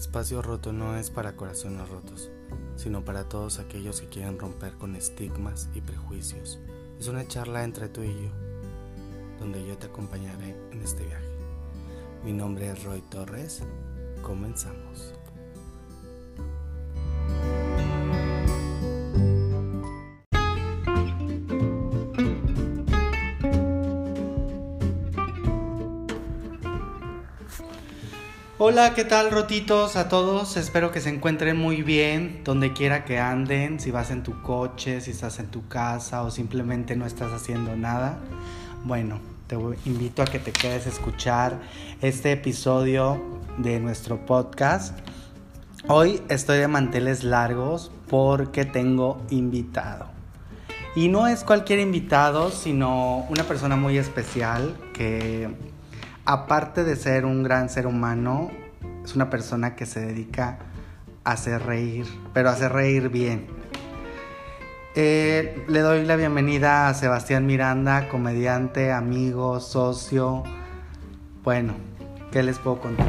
espacio roto no es para corazones rotos, sino para todos aquellos que quieren romper con estigmas y prejuicios. Es una charla entre tú y yo, donde yo te acompañaré en este viaje. Mi nombre es Roy Torres. Comenzamos. Hola, ¿qué tal rotitos a todos? Espero que se encuentren muy bien donde quiera que anden, si vas en tu coche, si estás en tu casa o simplemente no estás haciendo nada. Bueno, te invito a que te quedes a escuchar este episodio de nuestro podcast. Hoy estoy de manteles largos porque tengo invitado. Y no es cualquier invitado, sino una persona muy especial que aparte de ser un gran ser humano, es una persona que se dedica a hacer reír, pero a hacer reír bien. Eh, le doy la bienvenida a Sebastián Miranda, comediante, amigo, socio. Bueno, ¿qué les puedo contar?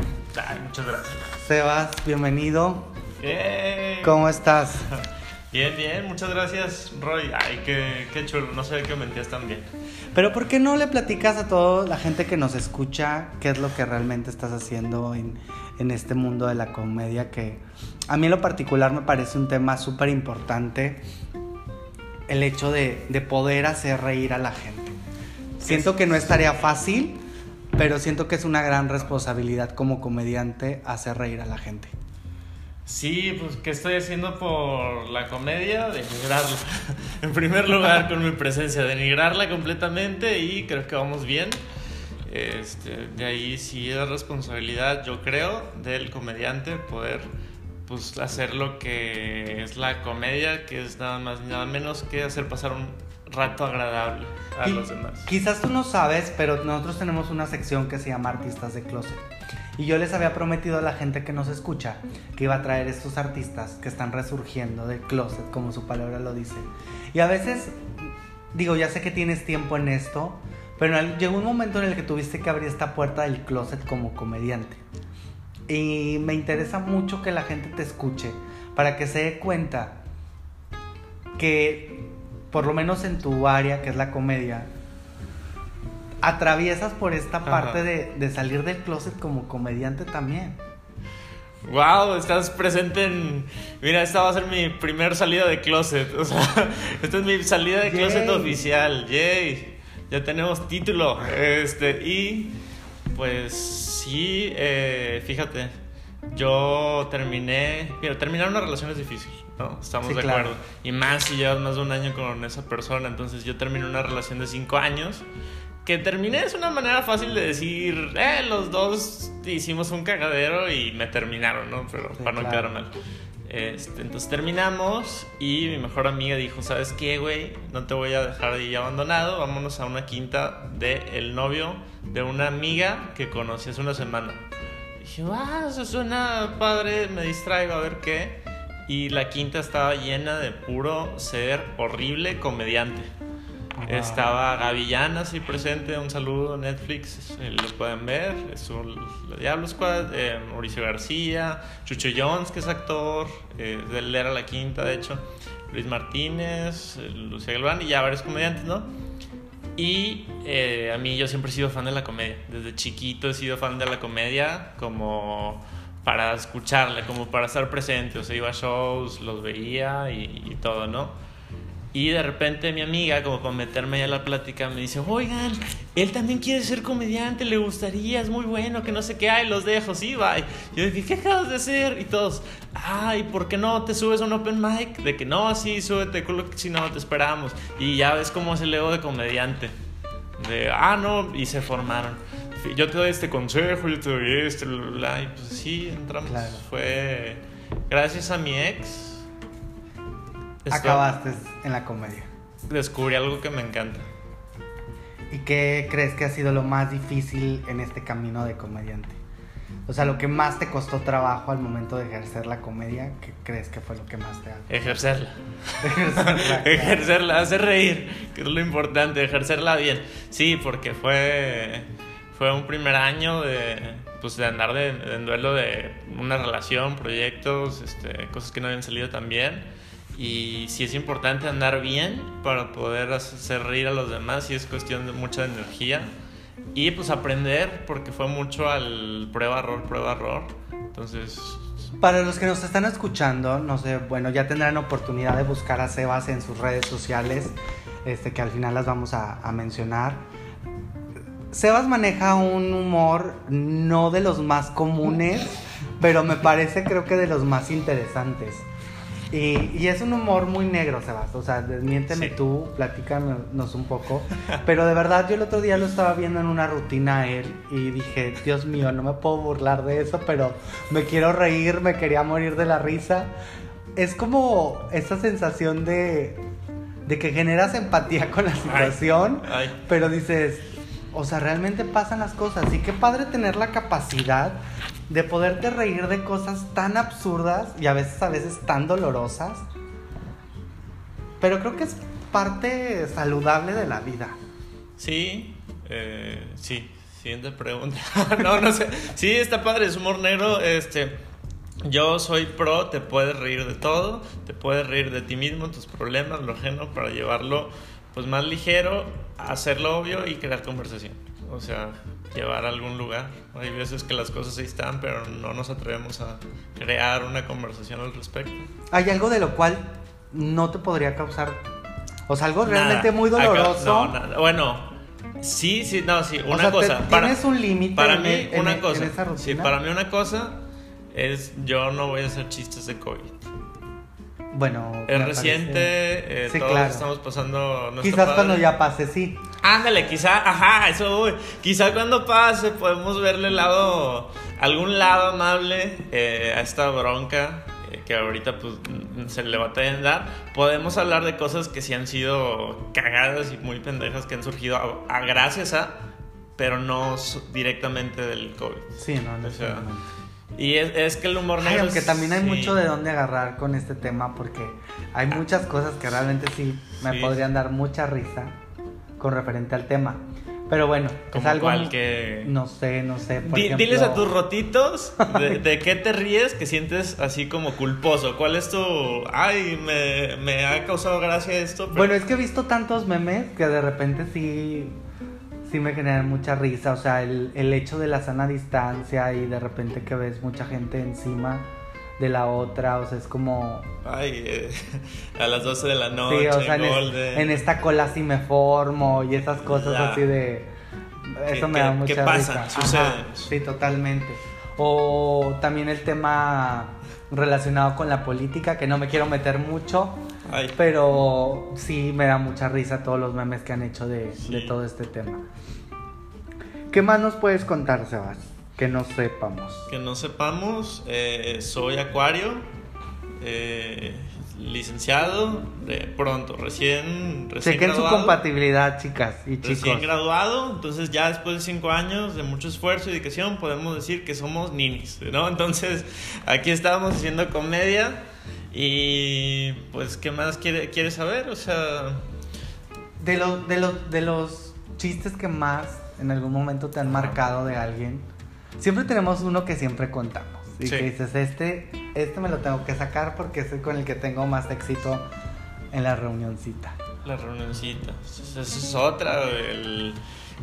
muchas gracias. Sebas, bienvenido. ¡Eh! ¿Cómo estás? Bien, bien, muchas gracias, Roy. Ay, qué, qué chulo, no sé que mentías tan bien. Pero ¿por qué no le platicas a toda la gente que nos escucha qué es lo que realmente estás haciendo en, en este mundo de la comedia? Que a mí en lo particular me parece un tema súper importante, el hecho de, de poder hacer reír a la gente. Siento que no es tarea fácil, pero siento que es una gran responsabilidad como comediante hacer reír a la gente. Sí, pues ¿qué estoy haciendo por la comedia? Denigrarla. en primer lugar, con mi presencia, denigrarla completamente y creo que vamos bien. Este, de ahí sí es responsabilidad, yo creo, del comediante poder pues hacer lo que es la comedia, que es nada más ni nada menos que hacer pasar un rato agradable a los demás. Quizás tú no sabes, pero nosotros tenemos una sección que se llama Artistas de Closet. Y yo les había prometido a la gente que nos escucha que iba a traer estos artistas que están resurgiendo del closet, como su palabra lo dice. Y a veces, digo, ya sé que tienes tiempo en esto, pero llegó un momento en el que tuviste que abrir esta puerta del closet como comediante. Y me interesa mucho que la gente te escuche para que se dé cuenta que, por lo menos en tu área, que es la comedia, atraviesas por esta parte de, de, salir del closet como comediante también. Wow, estás presente en. Mira, esta va a ser mi primer salida de closet. O sea, esta es mi salida de closet oficial. Yay. Ya tenemos título. Este, y pues sí, eh, fíjate. Yo terminé. Mira, terminar una relación es difícil, ¿no? Estamos de acuerdo. Y más si llevas más de un año con esa persona. Entonces yo terminé una relación de cinco años que terminé es una manera fácil de decir, eh, los dos hicimos un cagadero y me terminaron, ¿no? Pero para no quedar mal. Este, entonces terminamos y mi mejor amiga dijo, ¿sabes qué, güey? No te voy a dejar ahí abandonado, vámonos a una quinta de el novio de una amiga que conocí hace una semana. dije, ah, eso suena padre, me distraigo a ver qué. Y la quinta estaba llena de puro ser horrible comediante. Estaba Gavillana, sí, presente. Un saludo, Netflix. Eh, lo pueden ver. Es un Diablo Squad. Eh, Mauricio García. Chucho Jones, que es actor. Eh, él era la quinta, de hecho. Luis Martínez. Eh, Lucía Galván. Y ya varios comediantes, ¿no? Y a mí yo siempre he sido fan de la comedia. Desde chiquito he sido fan de la comedia. Como para escucharla, como para estar presente. O sea, iba a shows, los veía y todo, ¿no? Y de repente mi amiga, como para meterme ya a la plática, me dice, oigan, él también quiere ser comediante, le gustaría, es muy bueno, que no sé qué, ay, los dejo, sí, bye. Yo dije, ¿qué acabas de hacer? Y todos, ay, ¿por qué no te subes a un open mic? De que no, sí, súbete, si no, te esperamos. Y ya ves cómo es el ego de comediante. De, ah, no, y se formaron. Yo te doy este consejo, yo te doy este, y pues sí, entramos. Fue gracias a mi ex acabaste en la comedia. Descubrí algo que me encanta. ¿Y qué crees que ha sido lo más difícil en este camino de comediante? O sea, lo que más te costó trabajo al momento de ejercer la comedia, ¿qué crees que fue lo que más te ha... Ejercerla. ejercerla. ejercerla, hacer reír, que es lo importante, ejercerla bien. Sí, porque fue, fue un primer año de, pues de andar de, en duelo de una relación, proyectos, este, cosas que no habían salido tan bien. Y sí es importante andar bien para poder hacer reír a los demás y es cuestión de mucha energía. Y pues aprender, porque fue mucho al prueba, error, prueba, error. Entonces... Para los que nos están escuchando, no sé, bueno, ya tendrán oportunidad de buscar a Sebas en sus redes sociales, este, que al final las vamos a, a mencionar. Sebas maneja un humor no de los más comunes, pero me parece creo que de los más interesantes. Y, y es un humor muy negro, Sebas. O sea, desmiénteme Sí. tú, platícanos un poco. Pero de verdad, yo el otro día lo estaba viendo en una rutina a él y dije, Dios mío, no me puedo burlar de eso, pero me quiero reír, me quería morir de la risa. Es como esa sensación de, de que generas empatía con la situación, Ay. pero dices, o sea, realmente pasan las cosas. Y qué padre tener la capacidad de poderte reír de cosas tan absurdas y a veces, a veces tan dolorosas. Pero creo que es parte saludable de la vida. Sí, eh, sí. Siguiente pregunta. no, no sé. Sí, está padre, es humor negro. Este, yo soy pro, te puedes reír de todo, te puedes reír de ti mismo, tus problemas, lo ajeno, para llevarlo pues más ligero, hacerlo obvio y crear conversación. O sea, llevar a algún lugar. Hay veces que las cosas ahí están, pero no nos atrevemos a crear una conversación al respecto. Hay algo de lo cual no te podría causar. O sea, algo Nada. realmente muy Acá- doloroso. no, nada. Bueno, sí, sí, no, sí. Una sea, te- cosa. tienes un límite Para en mí, en una en cosa. esa sí, para mí, una cosa es: yo no voy a hacer chistes de COVID. Bueno, Es reciente, eh, Sí, todos claro. estamos pasando. Quizás padre. cuando ya pase, sí. Ándale, quizá, ajá, eso voy. Quizá cuando pase podemos verle el lado, algún lado amable eh, a esta bronca eh, que ahorita pues se le va a tener dar. Podemos hablar de cosas que sí han sido cagadas y muy pendejas que han surgido a, a gracias a, pero no directamente del COVID. Sí, no, no O sea. Y es, es que el humor Ay, negro... aunque es- también hay sí. mucho de dónde agarrar con este tema porque hay muchas cosas que realmente sí me Sí. podrían dar mucha risa con referente al tema. Pero bueno, es algo cual que- no sé, no sé, por Di- ejemplo, Diles a tus rotitos de, de qué te ríes que sientes así como culposo. ¿Cuál es tu... Ay, me, me ha causado gracia esto? pero- Bueno, es que he visto tantos memes que de repente sí sí me generan mucha risa, o sea, el, el hecho de la sana distancia y de repente que ves mucha gente encima de la otra, o sea, es como Ay, eh, a las 12 de la noche, Sí, o sea, en, es- en esta cola sí me formo y esas cosas Ya. así de... Eso ¿Qué- me da mucha qué pasa? risa. Sucede. Ajá, sí, totalmente. O también el tema relacionado con la política, que no me quiero meter mucho, Ay, pero sí me da mucha risa todos los memes que han hecho de, de Sí. todo este tema. ¿Qué más nos puedes contar, Sebas? Que no sepamos. que no sepamos, eh, soy Acuario, eh, licenciado, de pronto, recién, recién Chequen su graduado. compatibilidad, chicas y chicos. Recién graduado, entonces ya después de cinco años de mucho esfuerzo y dedicación podemos decir que somos ninis, ¿no? Entonces aquí estamos haciendo comedia y pues ¿qué más quiere, quiere saber? O sea, De, los de, los de los chistes que más en algún momento te han marcado de alguien, siempre tenemos uno que siempre contamos. Y Sí. que dices, este, este me lo tengo que sacar porque es el con el que tengo más éxito en la reunioncita. la reunioncita, esa es otra, el,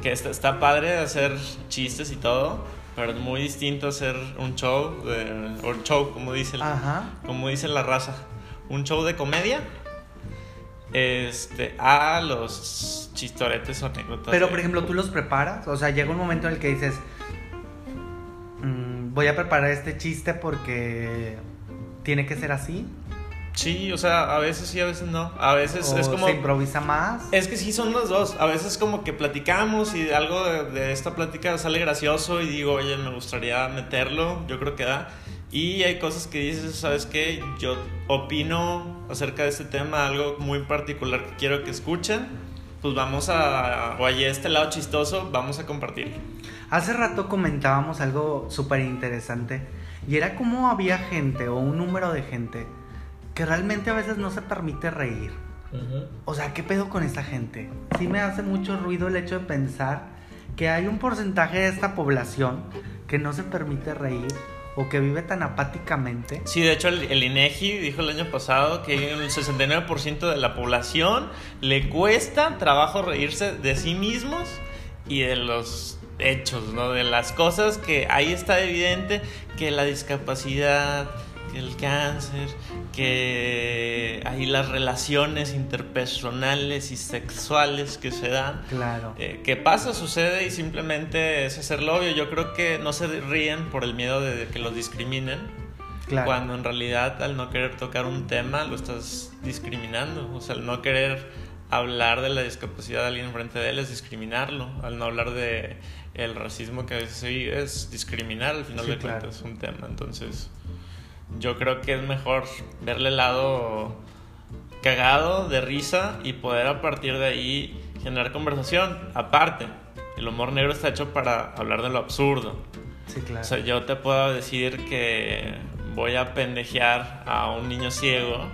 que está, está padre hacer chistes y todo, pero es muy distinto hacer un show, de, o show como dice el- como dice la raza, un show de comedia este, a los chistoretes o anécdotas. Pero, de- por ejemplo, tú los preparas. O sea, llega un momento en el que dices, "Mm, voy a preparar este chiste porque tiene que ser así. Sí, o sea, a veces sí, a veces no. A veces o es como... se improvisa más. Es que sí son los dos. A veces como que platicamos y algo de, de esta plática sale gracioso y digo, oye, me gustaría meterlo, yo creo que da. Y hay cosas que dices, ¿sabes qué? Yo opino acerca de este tema, algo muy particular que quiero que escuchen. Pues vamos a, oye, este lado chistoso, vamos a compartirlo. Hace rato comentábamos algo súper interesante y era cómo había gente o un número de gente que realmente a veces no se permite reír. O sea, ¿qué pedo con esa gente? Sí me hace mucho ruido el hecho de pensar que hay un porcentaje de esta población que no se permite reír o que vive tan apáticamente. Sí, de hecho el, INEGI dijo el año pasado que el 69% de la población le cuesta trabajo reírse de sí mismos y de los hechos, ¿no? De las cosas que ahí está evidente que la discapacidad, que el cáncer, que hay las relaciones interpersonales y sexuales que se dan. Claro. Eh, ¿Qué pasa? Sucede y simplemente es hacerlo obvio. Yo creo que no se ríen por el miedo de que los discriminen. Claro. Cuando en realidad al no querer tocar un tema lo estás discriminando. O sea, al no querer hablar de la discapacidad de alguien enfrente de él es discriminarlo. Al no hablar de el racismo que a veces es discriminar al final de cuentas es un tema. Entonces, yo creo que es mejor verle el lado cagado, de risa y poder a partir de ahí generar conversación. Aparte, el humor negro está hecho para hablar de lo absurdo. Sí, claro. O sea, yo te puedo decir que voy a pendejear a un niño ciego,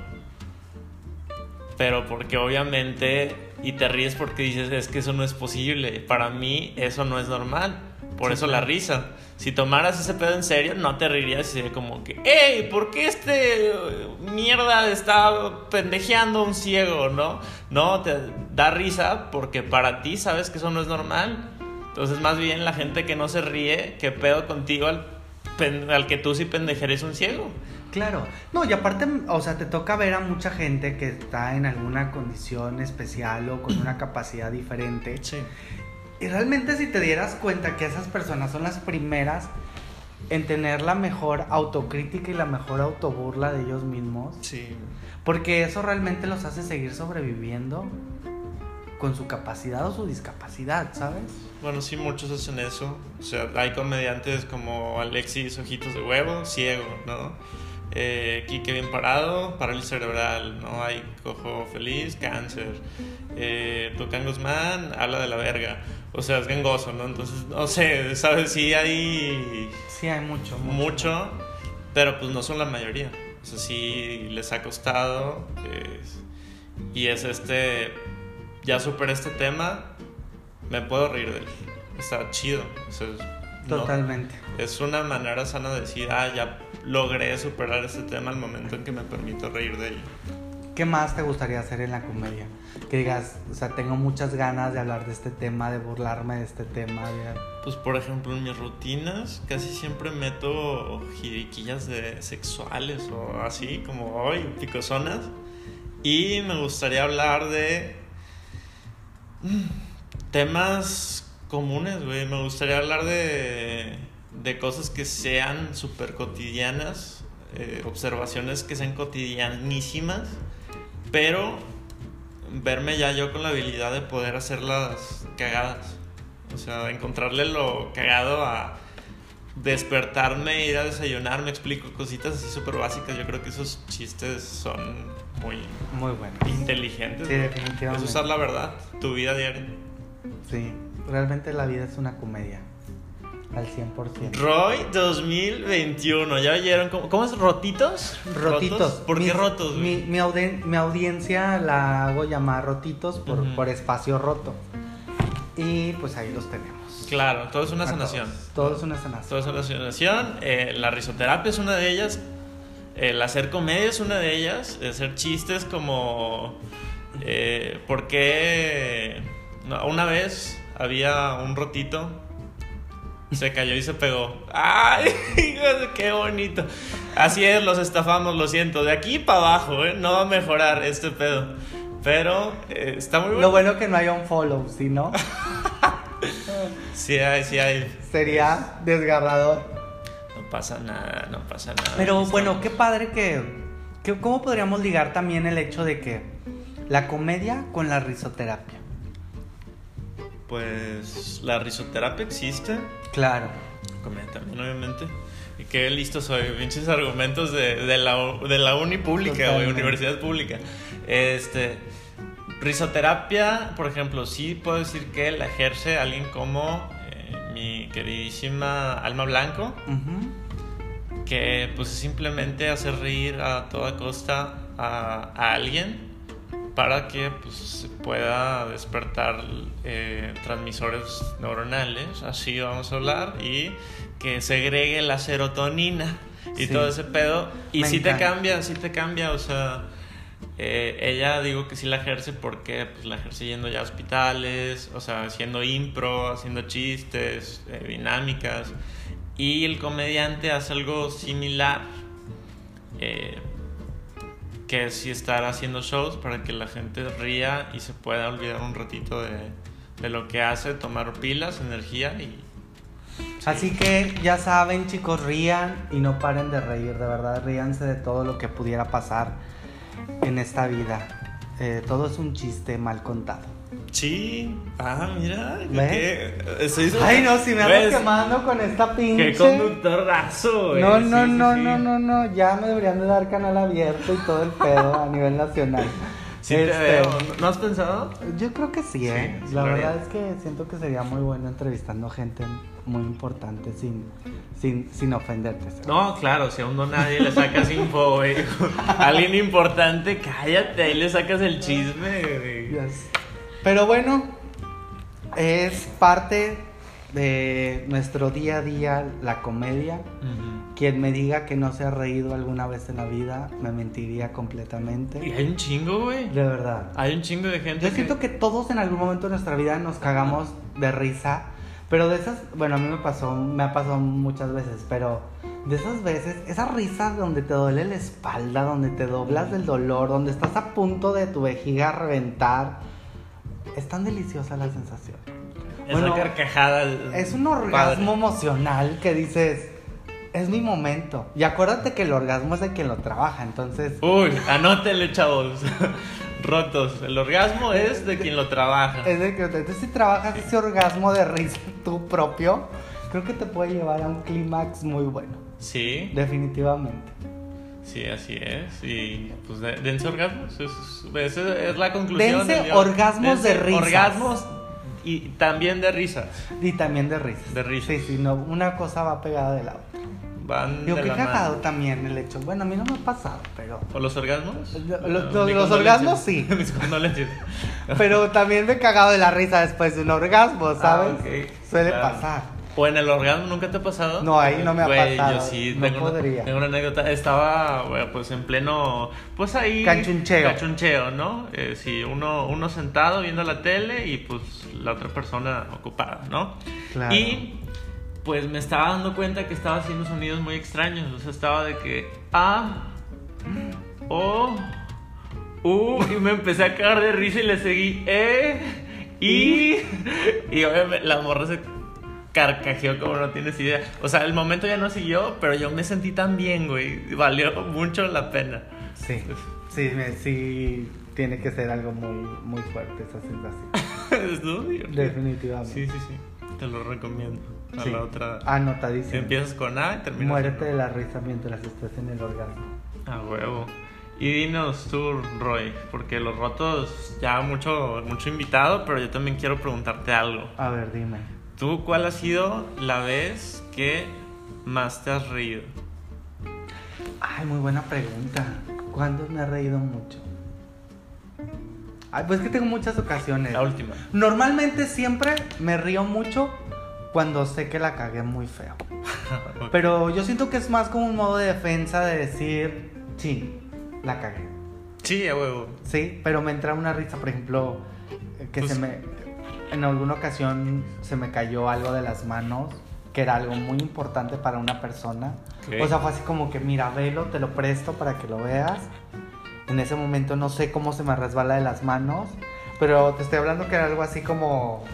pero porque obviamente, y te ríes porque dices, es que eso no es posible. Para mí eso no es normal. Por eso la risa. Si tomaras ese pedo en serio, no te reirías y sería como que, hey, ¿por qué este mierda está pendejeando a un ciego, no? No, te da risa porque para ti sabes que eso no es normal. Entonces, más bien la gente que no se ríe, ¿qué pedo contigo al, al que tú sí pendejeres un ciego? Claro, no, y aparte, o sea, te toca ver a mucha gente que está en alguna condición especial o con una capacidad diferente. Sí. Y realmente si te dieras cuenta que esas personas son las primeras en tener la mejor autocrítica y la mejor autoburla de ellos mismos. Sí. Porque eso realmente los hace seguir sobreviviendo con su capacidad o su discapacidad, ¿sabes? Bueno, sí, muchos hacen eso. O sea, hay comediantes como Alexis Ojitos de Huevo, ciego, ¿no? Eh, Quique bien parado, parálisis cerebral, ¿no? Hay cojo feliz, cáncer. Eh, Tucán Guzmán habla de la verga. O sea, es gangoso, ¿no? Entonces, no sé, ¿sabes? Sí hay... Sí hay mucho, mucho. pero pues no son la mayoría. O sea, sí les ha costado. y es este... Ya superé este tema, me puedo reír de él. Está chido. Totalmente. Es una manera sana de decir, ah, ya logré superar este tema al momento en que me permito reír de ello. ¿Qué más te gustaría hacer en la comedia? Que digas, o sea, tengo muchas ganas de hablar de este tema, de burlarme de este tema. Pues por ejemplo, en mis rutinas casi siempre meto jiriquillas de sexuales o así, como hoy, picosonas. Y me gustaría hablar de mm, temas comunes, güey. Me gustaría hablar de, de cosas que sean súper cotidianas, eh, observaciones que sean cotidianísimas pero verme ya yo con la habilidad de poder hacer las cagadas. O sea, encontrarle lo cagado a despertarme, ir a desayunar, me explico cositas así súper básicas. Yo creo que esos chistes son muy, muy buenos. Inteligentes. Sí, definitivamente. Es usar la verdad, tu vida diaria. Sí, realmente la vida es una comedia al 100%. Roy 2021, ¿ya oyeron? ¿Cómo, es? ¿Rotitos? Rotitos. ¿Por qué rotos? Mi, mi, audiencia la hago llamar rotitos por, por espacio roto. Y pues ahí los tenemos. Claro, todo es una sanación. Todo, es una sanación. Todo es una sanación. Eh, la risoterapia es una de ellas. El hacer comedia es una de ellas. Hacer chistes como... Eh, ¿Por qué? una vez había un rotito se cayó y se pegó. ¡Ay! ¡Qué bonito! Así es, los estafamos, lo siento. De aquí para abajo, ¿eh? No va a mejorar este pedo. Pero eh, está muy bueno. Lo bueno que no hay un follow, ¿sí no? sí hay, sí hay. Sería desgarrador. No pasa nada, no pasa nada. Pero bueno, qué padre que, que... ¿Cómo podríamos ligar también el hecho de que la comedia con la risoterapia? Pues la risoterapia existe. Claro. Comedia también, obviamente. Y qué listo soy, pinches argumentos de, de, la, de la uni pública, o universidad pública. Este, risoterapia, por ejemplo, sí puedo decir que la ejerce alguien como eh, mi queridísima Alma Blanco, que pues es simplemente hacer reír a toda costa a, a alguien para que pues, se pueda despertar eh, transmisores neuronales, así vamos a hablar, y que segregue la serotonina y Sí. todo ese pedo. Y si te encanta. cambia, sí te cambia, o sea, eh, ella digo que sí la ejerce porque pues la ejerce yendo ya a hospitales, o sea, haciendo impro, haciendo chistes, eh, dinámicas. Y el comediante hace algo similar, eh, que sí estar haciendo shows para que la gente ría y se pueda olvidar un ratito de, de lo que hace, tomar pilas, energía y... Así que ya saben, chicos, rían y no paren de reír, de verdad, ríanse de todo lo que pudiera pasar en esta vida. Eh, todo es un chiste mal contado. Sí, ah, mira, estoy Ay, no, si me ando quemando con esta pinche. Qué conductorazo, güey. No, no, no, no, no, no, ya me deberían de dar canal abierto y todo el pedo a nivel nacional. Sí te Este, veo. ¿No has pensado? Yo creo que sí, ¿eh? Sí, sí La verdad es que siento que sería muy bueno entrevistando gente muy importante sin, sin, sin ofenderte. ¿sabes? No, claro, si a uno nadie le sacas info, güey. Alguien importante, cállate, ahí le sacas el chisme, güey. Yes. Pero bueno, es parte de nuestro día a día la comedia. Quien me diga que no se ha reído alguna vez en la vida, me mentiría Y completamente. hay un chingo, güey. De verdad. Hay un chingo de gente. Yo siento que todos en algún momento de nuestra vida nos cagamos de risa, pero de esas, bueno, a mí me pasó, me ha pasado muchas veces, pero de esas veces, esas risas donde te duele la espalda, donde te doblas del dolor, donde estás a punto de tu vejiga reventar, es tan deliciosa la sensación. Esa Bueno, carcajada. Es un orgasmo emocional que dices, es mi momento. Y acuérdate que el orgasmo es de quien lo trabaja, entonces... Uy, anótenle, chavos. Rotos. El orgasmo es de quien lo trabaja. Es de que entonces si trabajas ese orgasmo de risa tú propio, creo que te puede llevar a un clímax muy bueno, Sí, definitivamente. Sí, así es. Y pues de- dense orgasmos. Es, es, es la conclusión. Dense orgasmos de risas. Orgasmos y también de risas. Y también de risas. De risas. Sí, sí, no, una cosa va pegada de la otra. Van qué la cagado también el hecho. Bueno, a mí no me ha pasado, pero... ¿O los orgasmos? Lo- lo- los condolencias. orgasmos sí. Mis condolencias. Pero también me he cagado de la risa después de un orgasmo, ¿sabes? Ah, ok. Suele Claro. pasar. ¿O en el orgasmo nunca te ha pasado? No, ahí no me ha pasado. Yo sí, No tengo, podría. Una, tengo una anécdota. Estaba, güey, pues en pleno. Pues ahí. Cachuncheo. Cachuncheo, ¿no? Eh, sí, uno, uno sentado viendo la tele y pues la otra persona ocupada, ¿no? Claro. Y pues me estaba dando cuenta que estaba haciendo sonidos muy extraños. O sea, estaba de que. A. O. U. Y me empecé a cagar de risa y le seguí. E. Y. Y obviamente la morra se carcajeó como no tienes idea. O sea, el momento ya no siguió, pero yo me sentí tan bien, güey. Valió mucho la pena. Sí, sí, me- sí, tiene que ser algo muy, muy fuerte esa sensación. Divertido. Definitivamente. Sí, sí, sí. Te lo recomiendo. A Sí. la otra. Anotadísimo. Empiezas con A y terminas Muérete con de la risa mientras estés en el orgasmo. A huevo. Y dinos tú, Roy, porque los rotos ya mucho, mucho invitado, pero yo también quiero preguntarte algo. A ver, dime. ¿Tú cuál ha sido la vez que más te has reído? Ay, muy buena pregunta. ¿Cuándo me he reído mucho? Ay, pues es que tengo muchas ocasiones. La última. Normalmente siempre me río mucho cuando sé que la cagué muy feo. Pero yo siento que es más como un modo de defensa de decir, sí, la cagué. Sí, a huevo. Sí, pero me entra una risa, por ejemplo, eh, que Pues- se me. En alguna ocasión se me cayó algo de las manos, que era algo muy importante para una persona. O sea, fue así como que, mira, velo, te lo presto para que lo veas. En ese momento no sé cómo se me resbala de las manos, pero te estoy hablando que era algo así como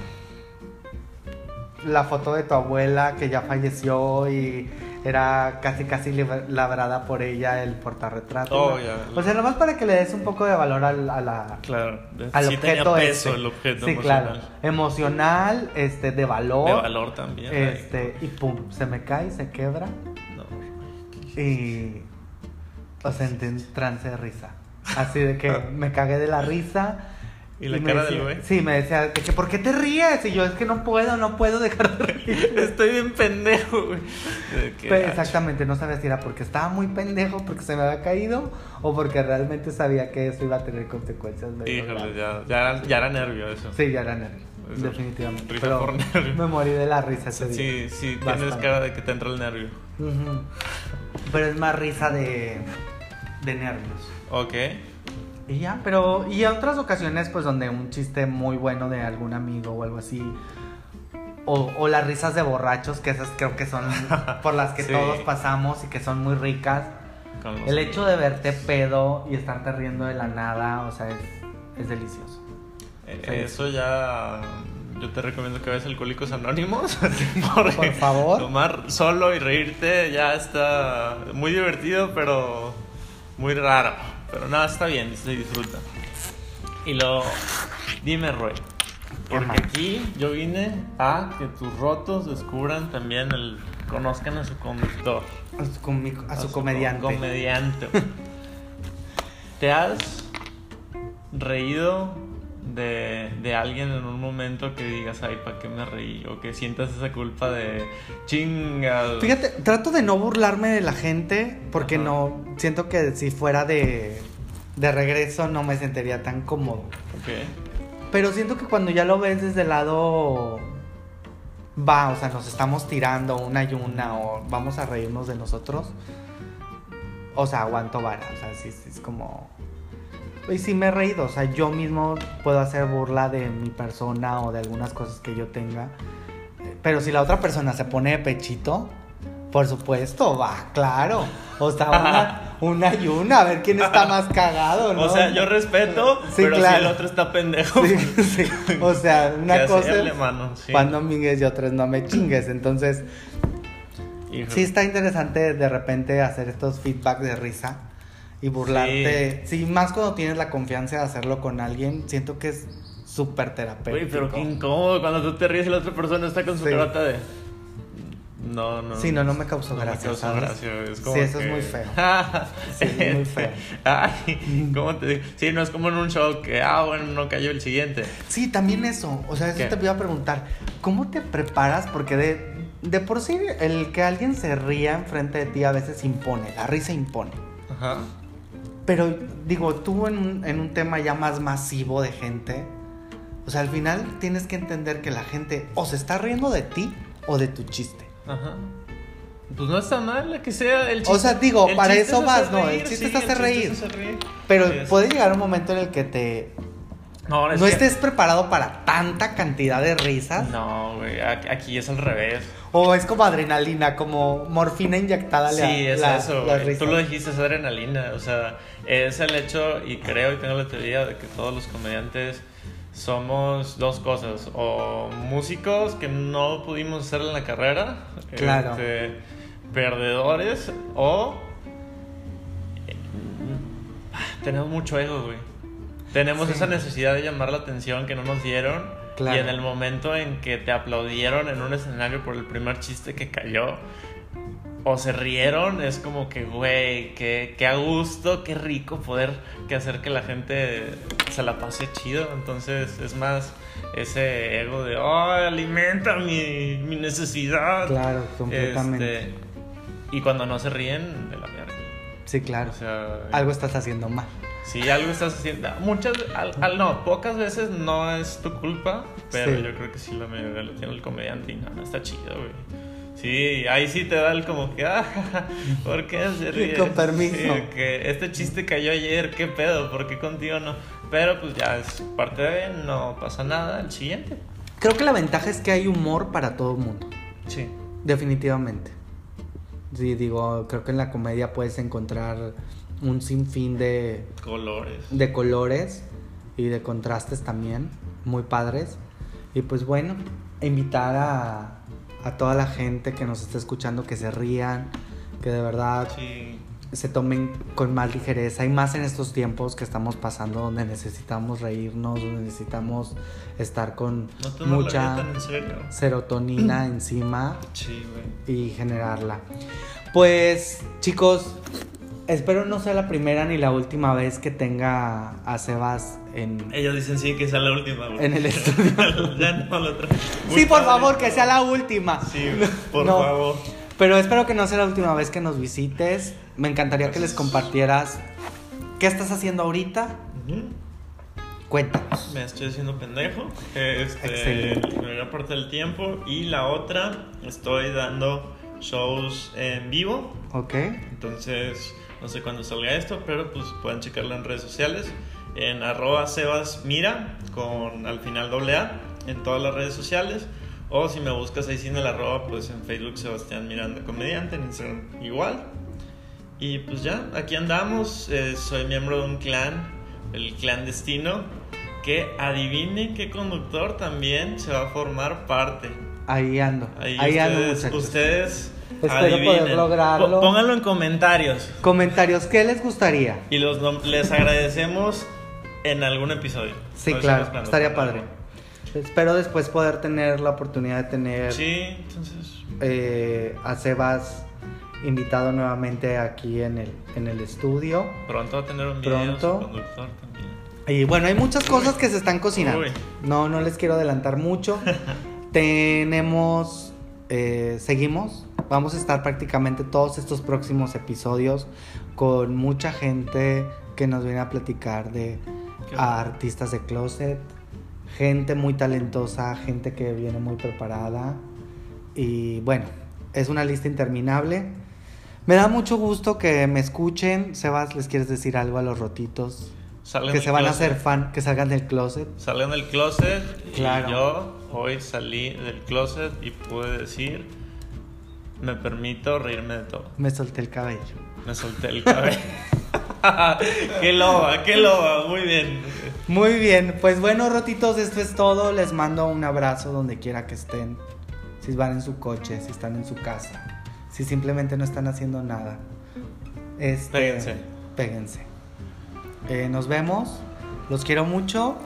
la foto de tu abuela que ya falleció y era casi casi labrada por ella el portarretrato. Oh. O sea, nomás para que le des un poco de valor al- a la, Claro. al sí tenía objeto peso ese. el objeto sí, emocional. claro. Emocional, este, de valor. De valor también. Este, y pum, se me cae, se quebra. No. Y. O sea, en trance de risa. Así de que me cagué de la risa. ¿Y la cara decía- del güey? Sí, me decía, de que, ¿por qué te ríes? Y yo, es que no puedo, no puedo dejar de reír. Estoy bien pendejo, güey. Pues, exactamente, no sabía si era porque estaba muy pendejo, porque se me había caído, o porque realmente sabía que eso iba a tener consecuencias. Híjole, ya, ya, era, ya era nervio eso. Sí, ya era nervio, Eso, definitivamente. risa Pero por nervio. me morí de la risa ese día. Sí, sí, tienes cara de que te entra el nervio. Pero es más risa de, de nervios. Ok. Y ya, pero y otras ocasiones pues donde un chiste muy bueno de algún amigo o algo así. O, o las risas de borrachos, que esas creo que son por las que Sí. todos pasamos y que son muy ricas. El hecho de verte pedo y estarte riendo de la nada, o sea, es, es delicioso. Eh. Eso ya. Yo te recomiendo que veas Alcohólicos Anónimos. Por favor. Tomar solo y reírte ya está muy divertido, pero muy raro. Pero nada, está bien, se disfruta. Y lo. Dime, Roy. Porque aquí yo vine a que tus rotos descubran también el. Conozcan a su conductor. A su, comi- a su comediante. Comediante. ¿Te has reído de, de alguien en un momento que digas, ay, ¿para qué me reí? O que sientas esa culpa de chinga. Fíjate, trato de no burlarme de la gente porque Ajá. no siento que si fuera de, de regreso no me sentiría tan cómodo. Ok. Pero siento que cuando ya lo ves desde el lado va, o sea, nos estamos tirando una y una o vamos a reírnos de nosotros. O sea, aguanto vara, o sea, sí, sí, es como y sí me he reído, o sea, yo mismo puedo hacer burla de mi persona o de algunas cosas que yo tenga. Pero si la otra persona se pone de pechito, por supuesto, va, claro. O sea, una, una y una, a ver quién está más cagado, ¿no? O sea, yo respeto, Sí, pero claro. si el otro está pendejo. Sí, sí. O sea, una cosa hacerle es mano, sí. cuando amigues y otra es no me chingues. Entonces, sí está interesante de repente hacer estos feedback de risa y burlarte. Sí. más cuando tienes la confianza de hacerlo con alguien, siento que es súper terapéutico. Güey, pero qué incómodo cuando tú te ríes y la otra persona está con su Sí. de. No, no. Sí, no, no me causó no me gracia, causó ¿sabes? gracia, es como Sí, eso es muy feo. Sí, es muy feo. Ay, ¿cómo te digo? Sí, no es como en un show que, ah, bueno, no cayó el siguiente. Sí, también eso. O sea, eso ¿Qué? te iba a preguntar. ¿Cómo te preparas? Porque de, de por sí el que alguien se ría enfrente de ti a veces impone. La risa impone. Ajá. Pero digo, tú en un, en un tema ya más masivo de gente, o sea, al final tienes que entender que la gente o se está riendo de ti o de tu chiste. Ajá. Pues no está mal que sea el O sea, digo, para chiste eso es vas, ¿no? El chiste es hacer chiste reír. Pero Sí, puede llegar un momento en el que te No, es no que- estés preparado para tanta cantidad de risas. No, güey, aquí es al revés. O es como adrenalina, como morfina inyectada. Sí, es la- eso. risas. Tú lo dijiste, es adrenalina. O sea, es el hecho, y creo y tengo la teoría de que todos los comediantes somos dos cosas. O músicos que no pudimos hacer en la carrera. Claro. este, perdedores. O. eh, Tenemos mucho ego, güey. Tenemos Sí. esa necesidad de llamar la atención que no nos dieron. Claro. Y en el momento en que te aplaudieron en un escenario por el primer chiste que cayó, o se rieron, es como que, güey, qué, qué a gusto, qué rico poder que hacer que la gente se la pase chido. Entonces es más ese ego de, oh, alimenta mi, mi necesidad. Claro, completamente. Este, y cuando no se ríen, de la mierda. Sí, claro. O sea, Algo estás haciendo mal. Si algo estás haciendo, muchas, al, al- no, pocas veces no es tu culpa, pero Sí. yo creo que sí la mayoría lo tiene el comediante y no, no está chido, güey. Sí, ahí sí te da el como que, ah, ¿por qué se ríe? Con permiso. Sí, que este chiste cayó ayer, ¿qué pedo? ¿Por qué contigo no? Pero pues ya es parte de, no pasa nada, el siguiente. Creo que la ventaja es que hay humor para todo el mundo. Sí. Definitivamente. Sí, digo, creo que en la comedia puedes encontrar un sinfín de, Colores. de colores y de contrastes también, muy padres. Y pues bueno, invitar a, a toda la gente que nos esté escuchando que se rían, que de verdad Sí. se tomen con más ligereza y más en estos tiempos que estamos pasando donde necesitamos reírnos, donde necesitamos estar con No mucha en serotonina encima Sí, y generarla. Pues chicos, espero no sea la primera ni la última vez que tenga a Sebas en, Ellos dicen sí que sea la última. güey. en el estudio. ya no lo traen. Sí, por favor, que sea la última. Sí, por No. favor. Pero espero que no sea la última vez que nos visites. Me encantaría que les compartieras qué estás haciendo ahorita. Cuéntanos. Me estoy haciendo pendejo. Este, Excelente. La mayor parte del tiempo. Y la otra, estoy dando shows en vivo. ¿Ok? Entonces, no sé cuándo salga esto, pero pues pueden checarlo en redes sociales. En arroba sebasmira, con al final doble A, en todas las redes sociales. O si me buscas ahí sin el arroba, pues en Facebook Sebastián Miranda Comediante, en Instagram igual. Y pues ya, aquí andamos. eh, soy miembro de un clan, el clan Destino, que adivine qué conductor también se va a formar parte. Ahí ando. Ahí, Ahí, ando, muchachos. ustedes Espero adivinen. poder lograrlo. Pónganlo en comentarios. Comentarios, ¿qué les gustaría? Y los les agradecemos en algún episodio. Sí, claro, estaría padre. Espero después poder tener la oportunidad de tener Sí, entonces. eh, a Sebas invitado nuevamente aquí en el, en el estudio. Pronto va a tener un video Pronto. conductor también. Y bueno, hay muchas cosas que se están cocinando. Uy. No, no les quiero adelantar mucho. Tenemos, eh, seguimos. Vamos a estar prácticamente todos estos próximos episodios con mucha gente que nos viene a platicar de artistas de closet, gente muy talentosa, gente que viene muy preparada. Y bueno, es una lista interminable. Me da mucho gusto que me escuchen. Sebas, ¿les quieres decir algo a los rotitos? Salgan que se van a hacer fan, que salgan del closet. Salgan del closet. Claro. Y yo hoy salí del closet y pude decir: Me permito reírme de todo. Me solté el cabello. Me solté el cabello. qué loba, qué loba. Muy bien. Muy bien, pues bueno, rotitos, esto es todo. Les mando un abrazo donde quiera que estén. Si van en su coche, si están en su casa, si simplemente no están haciendo nada. Este, Péguense. Péguense. Eh, nos vemos. Los quiero mucho.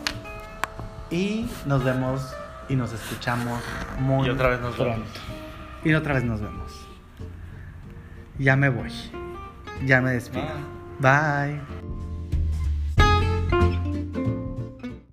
Y nos vemos y nos escuchamos muy Y otra vez nos pronto. vemos. Y otra vez nos vemos. Ya me voy. Ya me despido. Bye.